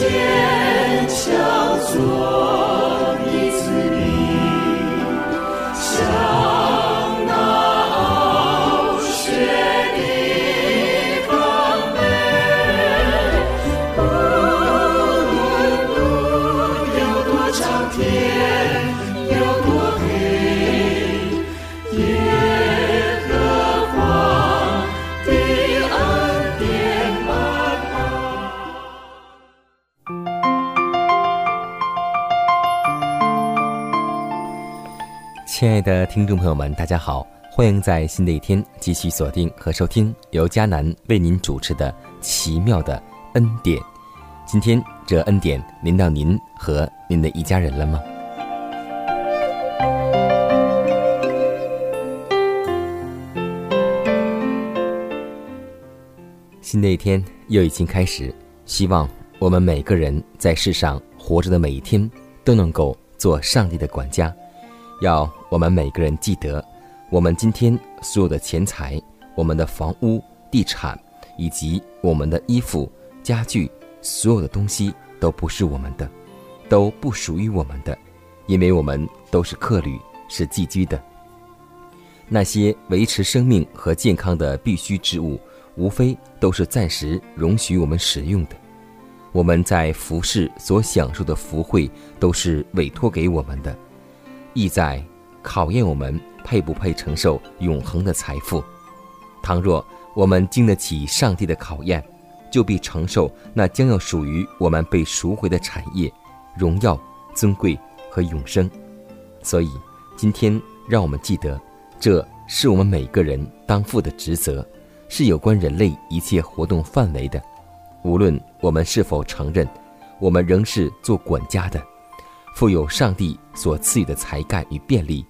坚强做。的听众朋友们，大家好！欢迎在新的一天继续锁定和收听由迦南为您主持的《奇妙的恩典》。今天这恩典临到您和您的一家人了吗？新的一天又已经开始，希望我们每个人在世上活着的每一天都能够做上帝的管家。要我们每个人记得，我们今天所有的钱财、我们的房屋、地产，以及我们的衣服、家具，所有的东西都不是我们的，都不属于我们的，因为我们都是客旅，是寄居的。那些维持生命和健康的必需之物，无非都是暂时容许我们使用的。我们在服饰所享受的福惠，都是委托给我们的。意在考验我们配不配承受永恒的财富。倘若我们经得起上帝的考验，就必承受那将要属于我们被赎回的产业、荣耀、尊贵和永生。所以，今天让我们记得，这是我们每个人当负的职责，是有关人类一切活动范围的。无论我们是否承认，我们仍是做管家的。富有上帝所赐予的才干与便利，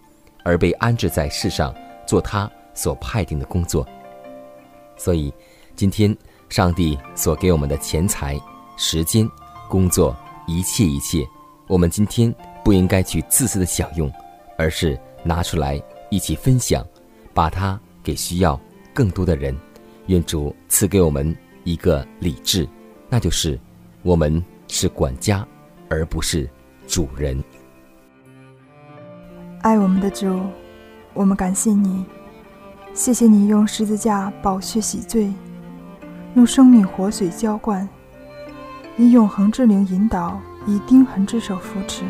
而被安置在世上做他所派定的工作。所以，今天上帝所给我们的钱财、时间、工作，一切一切，我们今天不应该去自私的享用，而是拿出来一起分享，把它给需要更多的人。愿主赐给我们一个理智，那就是我们是管家，而不是。主人，爱我们的主，我们感谢你，谢谢你用十字架宝血洗罪，用生命活水浇灌，以永恒之灵引导，以钉痕之手扶持，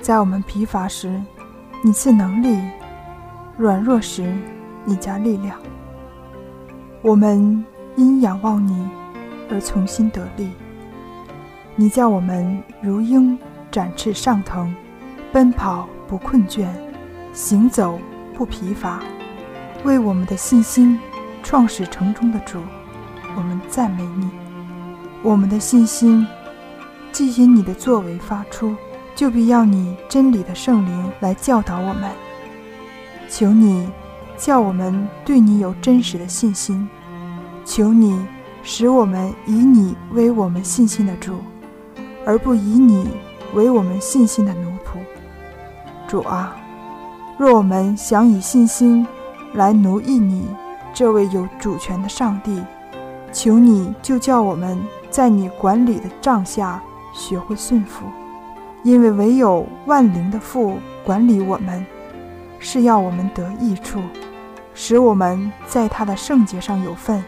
在我们疲乏时，你赐能力；软弱时，你加力量。我们因仰望你而重新得力，你叫我们如鹰。展翅上腾，奔跑不困倦，行走不疲乏，为我们的信心创始成终的主，我们赞美你。我们的信心既因你的作为发出，就必要你真理的圣灵来教导我们。求你叫我们对你有真实的信心，求你使我们以你为我们信心的主，而不以你。为我们信心的奴仆，主啊，若我们想以信心来奴役你这位有主权的上帝，求你就叫我们在你管理的帐下学会顺服，因为唯有万灵的父管理我们，是要我们得益处，使我们在他的圣洁上有份。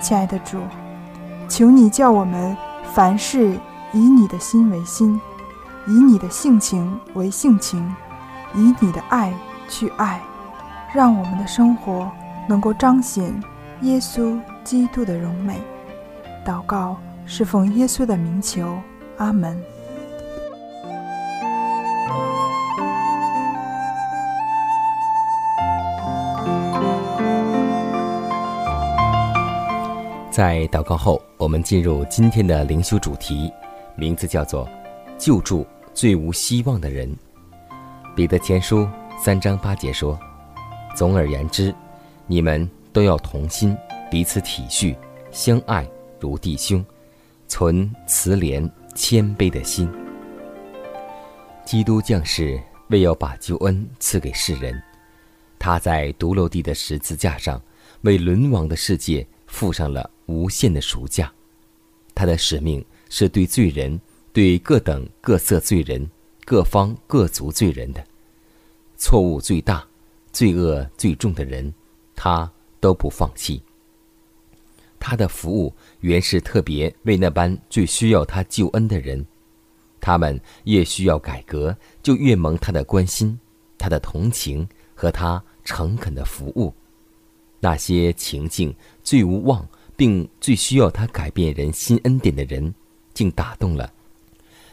亲爱的主，求你叫我们凡事。以你的心为心，以你的性情为性情，以你的爱去爱，让我们的生活能够彰显耶稣基督的荣美。祷告，侍奉耶稣的名求。阿门。在祷告后，我们进入今天的灵修主题。名字叫做“救助最无希望的人”。彼得前书三章八节说：“总而言之，你们都要同心，彼此体恤，相爱如弟兄，存慈怜谦卑的心。”基督降世为要把救恩赐给世人，他在独楼地的十字架上为沦亡的世界付上了无限的赎价。他的使命是对罪人、对各等各色罪人。各方各族罪人的错误最大、罪恶最重的人，他都不放弃。他的服务原是特别为那般最需要他救恩的人，他们越需要改革，就越蒙他的关心、他的同情和他诚恳的服务。那些情境最无望，并最需要他改变人心恩典的人，竟打动了。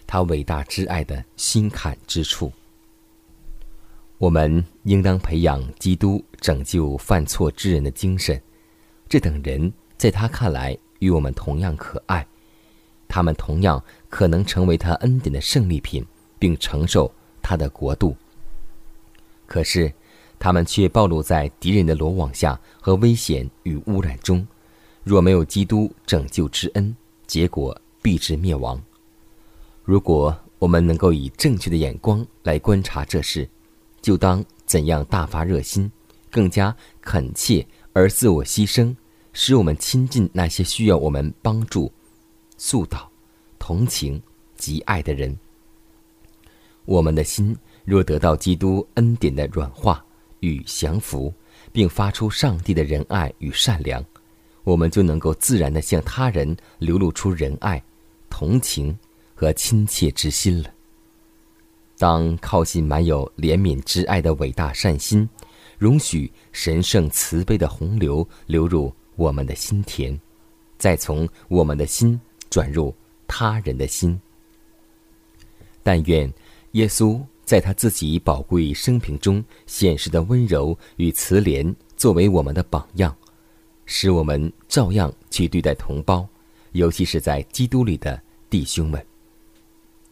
他伟大之爱的心坎之处，我们应当培养基督拯救犯错之人的精神。这等人在他看来与我们同样可爱，他们同样可能成为他恩典的胜利品，并承受他的国度。可是，他们却暴露在敌人的罗网下和危险与污染中。若没有基督拯救之恩，结果必至灭亡。如果我们能够以正确的眼光来观察这事，就当怎样大发热心，更加恳切而自我牺牲，使我们亲近那些需要我们帮助、速导、同情及爱的人。我们的心若得到基督恩典的软化与降服，并发出上帝的仁爱与善良，我们就能够自然地向他人流露出仁爱、同情。和亲切之心了。当靠近满有怜悯之爱的伟大善心，容许神圣慈悲的洪流流入我们的心田，再从我们的心转入他人的心。但愿耶稣在他自己宝贵生平中显示的温柔与慈怜，作为我们的榜样，使我们照样去对待同胞，尤其是在基督里的弟兄们。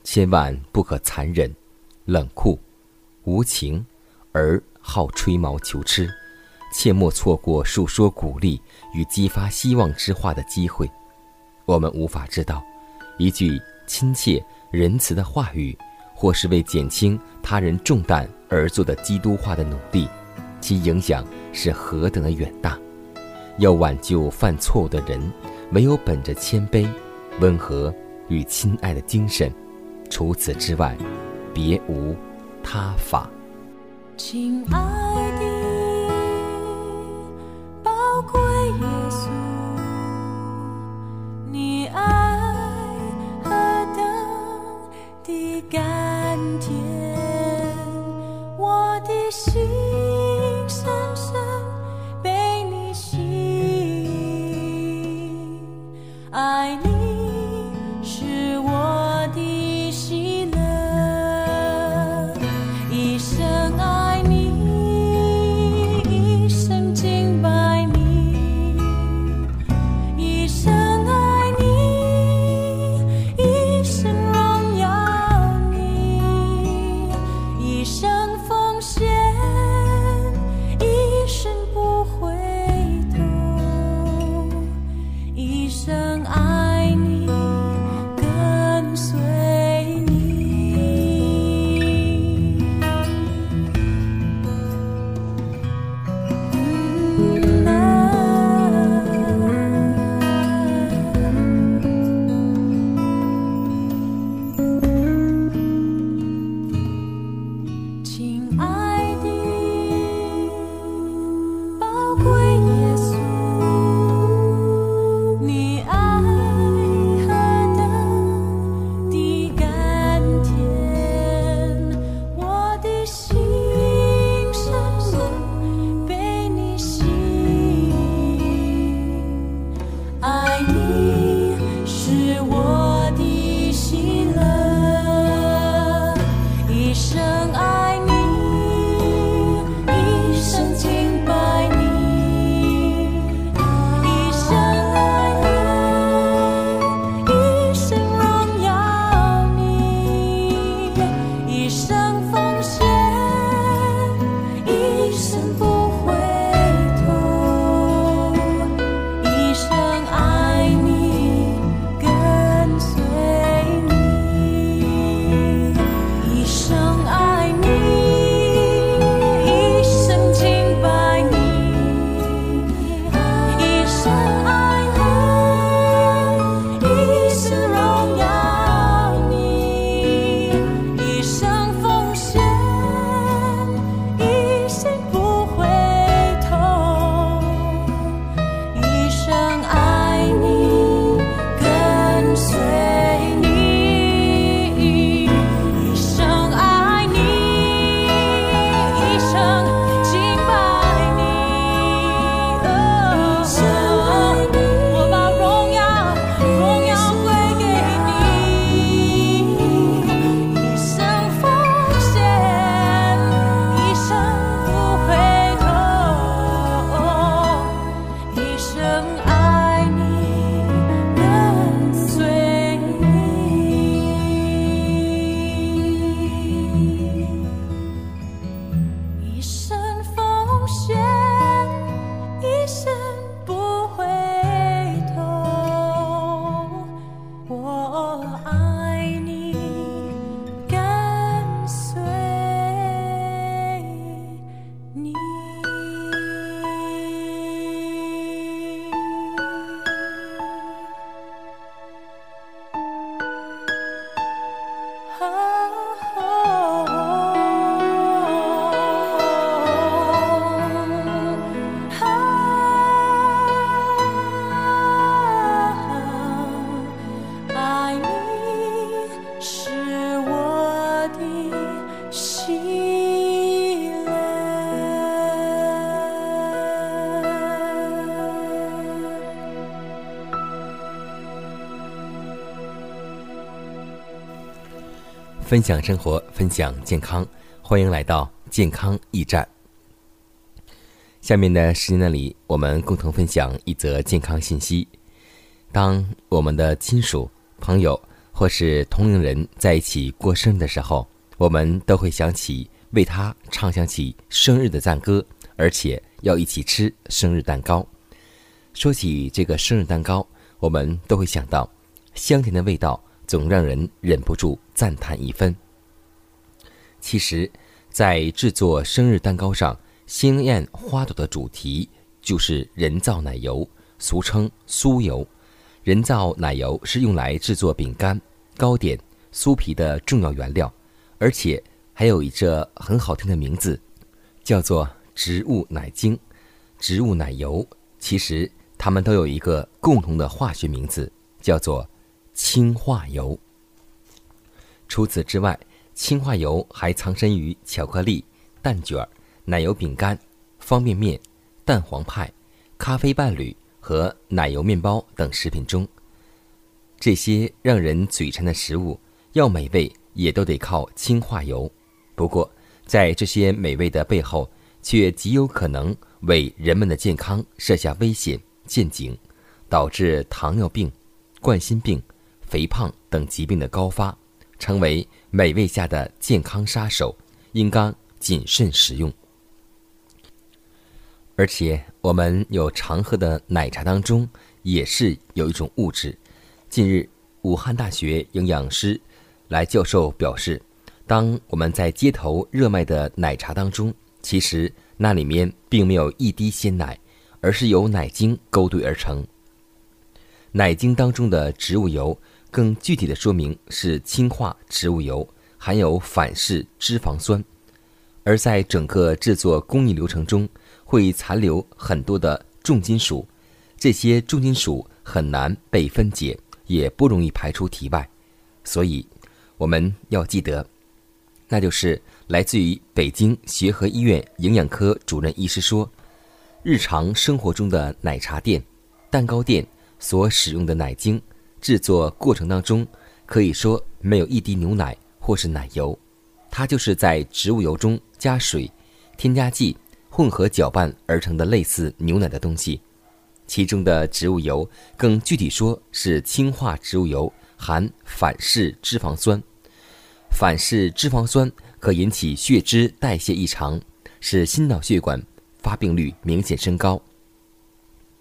千万不可残忍、冷酷、无情，而好吹毛求疵，切莫错过述说鼓励与激发希望之话的机会。我们无法知道，一句亲切仁慈的话语，或是为减轻他人重担而做的基督化的努力，其影响是何等的远大。要挽救犯错误的人，唯有本着谦卑、温和与亲爱的精神。除此之外，别无他法。亲爱分享生活，分享健康，欢迎来到健康驿站。下面的时间段里，我们共同分享一则健康信息。当我们的亲属、朋友或是同龄人在一起过生日的时候，我们都会想起为他唱响起生日的赞歌，而且要一起吃生日蛋糕。说起这个生日蛋糕，我们都会想到香甜的味道，总让人忍不住赞叹一分。其实，在制作生日蛋糕上，鲜艳花朵的主题就是人造奶油，俗称酥油。人造奶油是用来制作饼干、糕点、酥皮的重要原料，而且还有一个很好听的名字，叫做植物奶精、植物奶油。其实它们都有一个共同的化学名字，叫做氢化油。除此之外，氢化油还藏身于巧克力、蛋卷、奶油饼干、方便面、蛋黄派、咖啡伴侣和奶油面包等食品中。这些让人嘴馋的食物，要美味也都得靠氢化油。不过，在这些美味的背后，却极有可能为人们的健康设下危险陷阱，导致糖尿病、冠心病、肥胖等疾病的高发，成为美味下的健康杀手，应当谨慎食用。而且，我们有常喝的奶茶当中，也是有一种物质。近日，武汉大学营养师来教授表示，当我们在街头热卖的奶茶当中，其实那里面并没有一滴鲜奶，而是由奶精勾兑而成。奶精当中的植物油，更具体的说明是氢化植物油，含有反式脂肪酸，而在整个制作工艺流程中，会残留很多的重金属，这些重金属很难被分解，也不容易排出体外，所以我们要记得，那就是来自于北京协和医院营养科主任医师说，日常生活中的奶茶店、蛋糕店所使用的奶精制作过程当中，可以说没有一滴牛奶或是奶油，它就是在植物油中加水、添加剂混合搅拌而成的类似牛奶的东西。其中的植物油，更具体说是氢化植物油，含反式脂肪酸。反式脂肪酸可引起血脂代谢异常，使心脑血管发病率明显升高。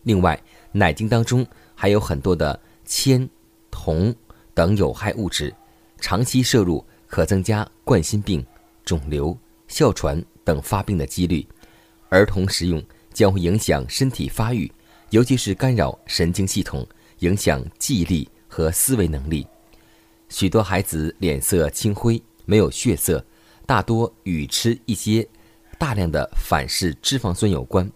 另外，奶精当中还有很多的铅、铜等有害物质，长期摄入可增加冠心病、肿瘤、哮喘等发病的几率。儿童食用将会影响身体发育，尤其是干扰神经系统，影响记忆力和思维能力。许多孩子脸色青灰，没有血色，大多与吃一些大量的反式脂肪酸有关，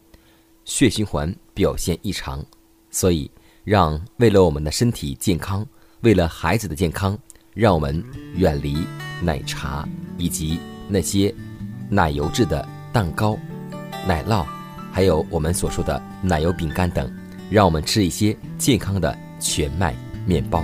血循环表现异常。所以，让为了我们的身体健康，为了孩子的健康，让我们远离奶茶以及那些奶油制的蛋糕、奶酪，还有我们所说的奶油饼干等，让我们吃一些健康的全麦面包。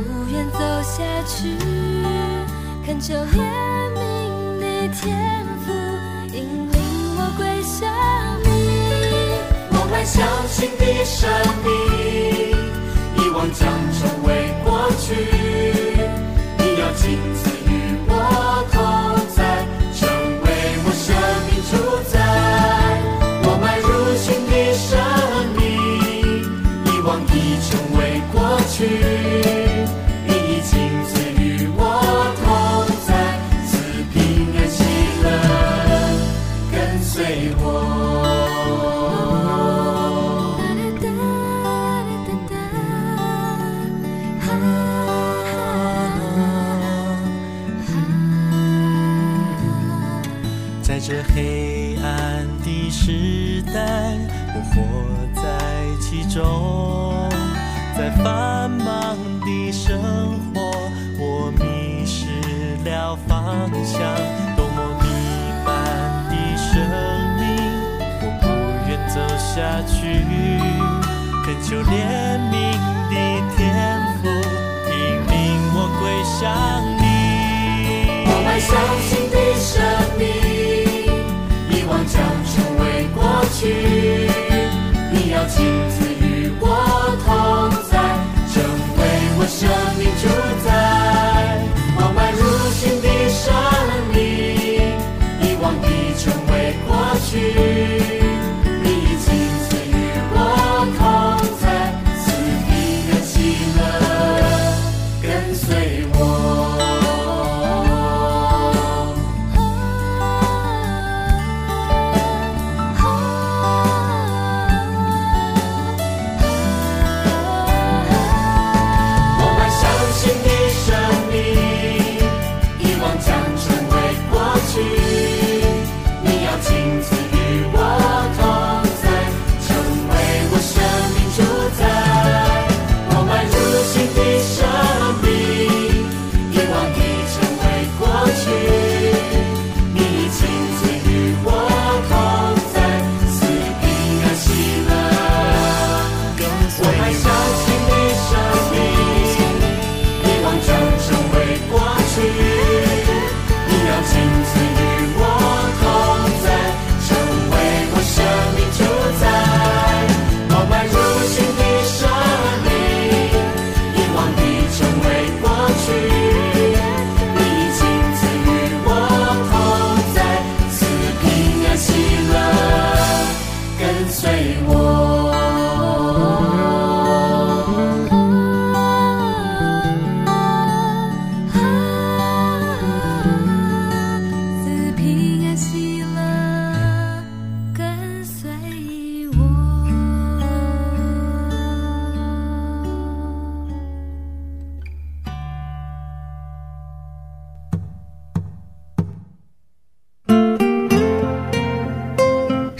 不愿走下去，恳求怜悯的天赋，引领我归向你。我们相信的生命，遗忘将成为过去。你要亲自与我同在，成为我生命主宰。我迈入新的生命，遗忘已成为过去。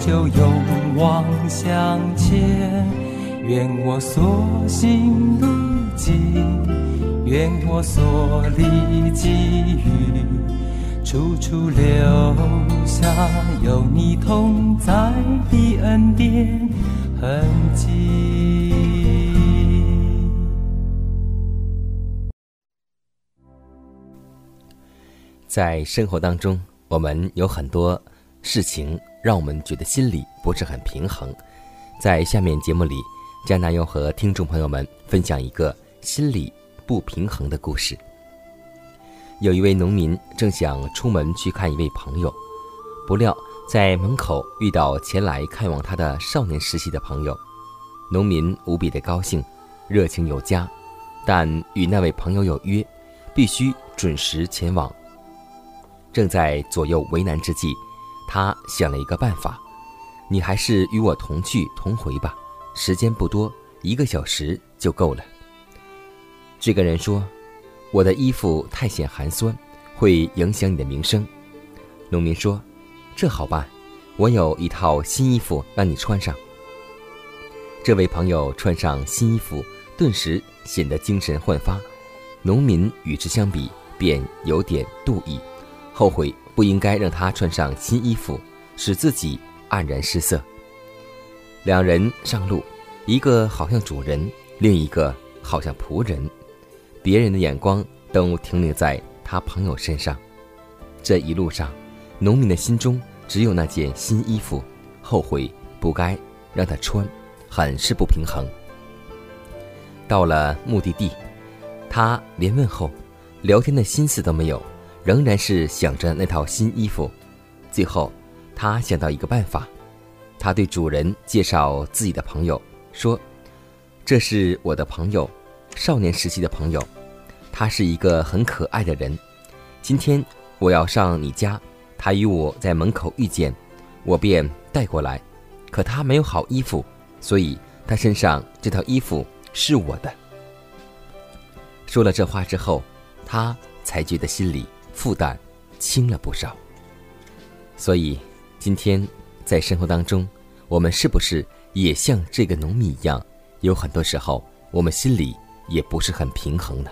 就勇往向前。愿我所行路径，愿我所立给予，处处留下有你同在的恩典痕迹。在生活当中，我们有很多事情让我们觉得心里不是很平衡。在下面节目里，佳娜要和听众朋友们分享一个心理不平衡的故事。有一位农民正想出门去看一位朋友，不料在门口遇到前来看望他的少年时期的朋友，农民无比的高兴，热情有加，但与那位朋友有约，必须准时前往。正在左右为难之际，他想了一个办法：“你还是与我同去同回吧，时间不多，一个小时就够了。”这个人说：“我的衣服太显寒酸，会影响你的名声。”农民说：“这好办，我有一套新衣服让你穿上。”这位朋友穿上新衣服，顿时显得精神焕发。农民与之相比，便有点妒意。后悔不应该让他穿上新衣服，使自己黯然失色。两人上路，一个好像主人，另一个好像仆人，别人的眼光都停留在他朋友身上。这一路上，农民的心中只有那件新衣服，后悔不该让他穿，很是不平衡。到了目的地，他连问候、聊天的心思都没有。仍然是想着那套新衣服，最后，他想到一个办法，他对主人介绍自己的朋友，说：“这是我的朋友，少年时期的朋友，他是一个很可爱的人。今天我要上你家，他与我在门口遇见，我便带过来。可他没有好衣服，所以他身上这套衣服是我的。”说了这话之后，他才觉得心里。负担轻了不少，所以今天在生活当中，我们是不是也像这个农民一样，有很多时候我们心里也不是很平衡呢？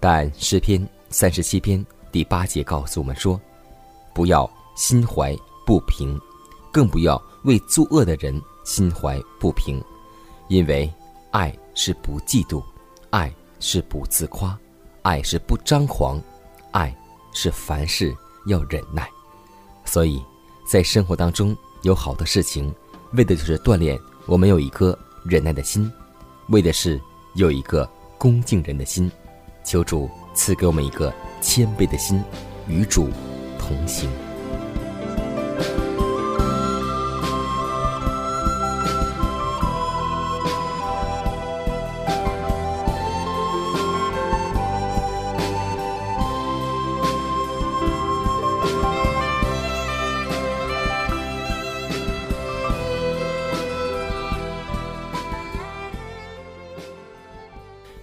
但诗篇三十七篇第八节告诉我们说：“不要心怀不平，更不要为作恶的人心怀不平，因为爱是不嫉妒，爱是不自夸，爱是不张狂，爱。”是凡事要忍耐，所以，在生活当中有好的事情，为的就是锻炼我们有一颗忍耐的心，为的是有一个恭敬人的心。求主赐给我们一个谦卑的心，与主同行。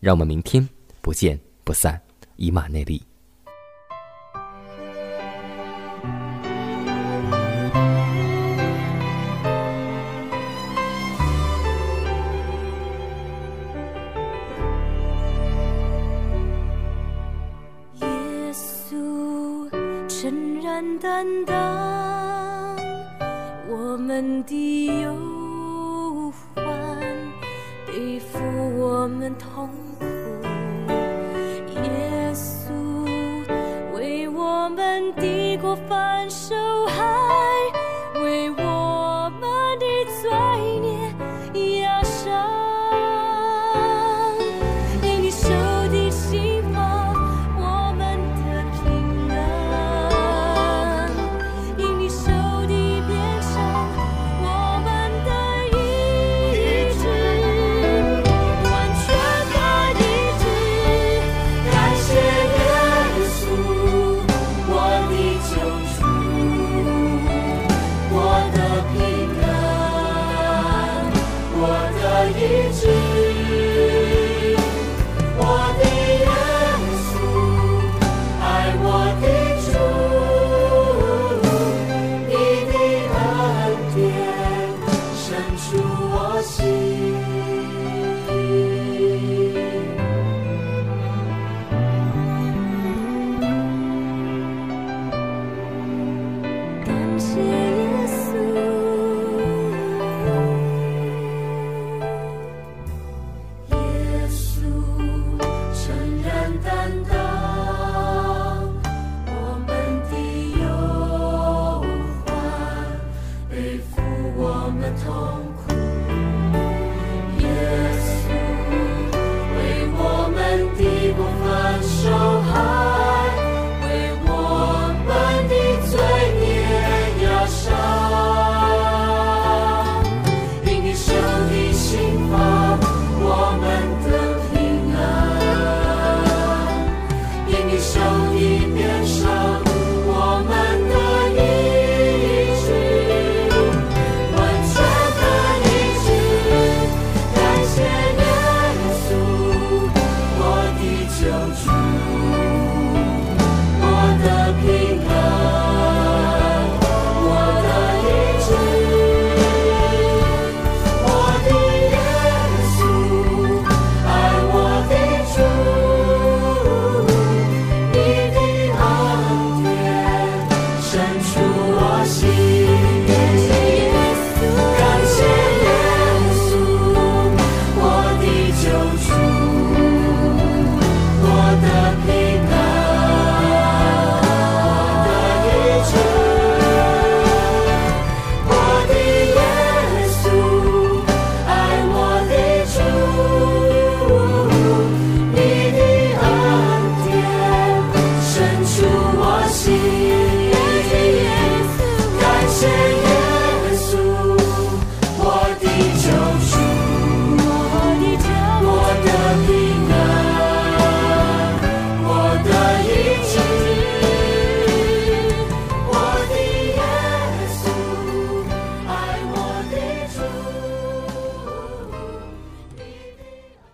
让我们明天不见不散，以马内利。耶稣诚然担当我们的忧患，背负我们痛。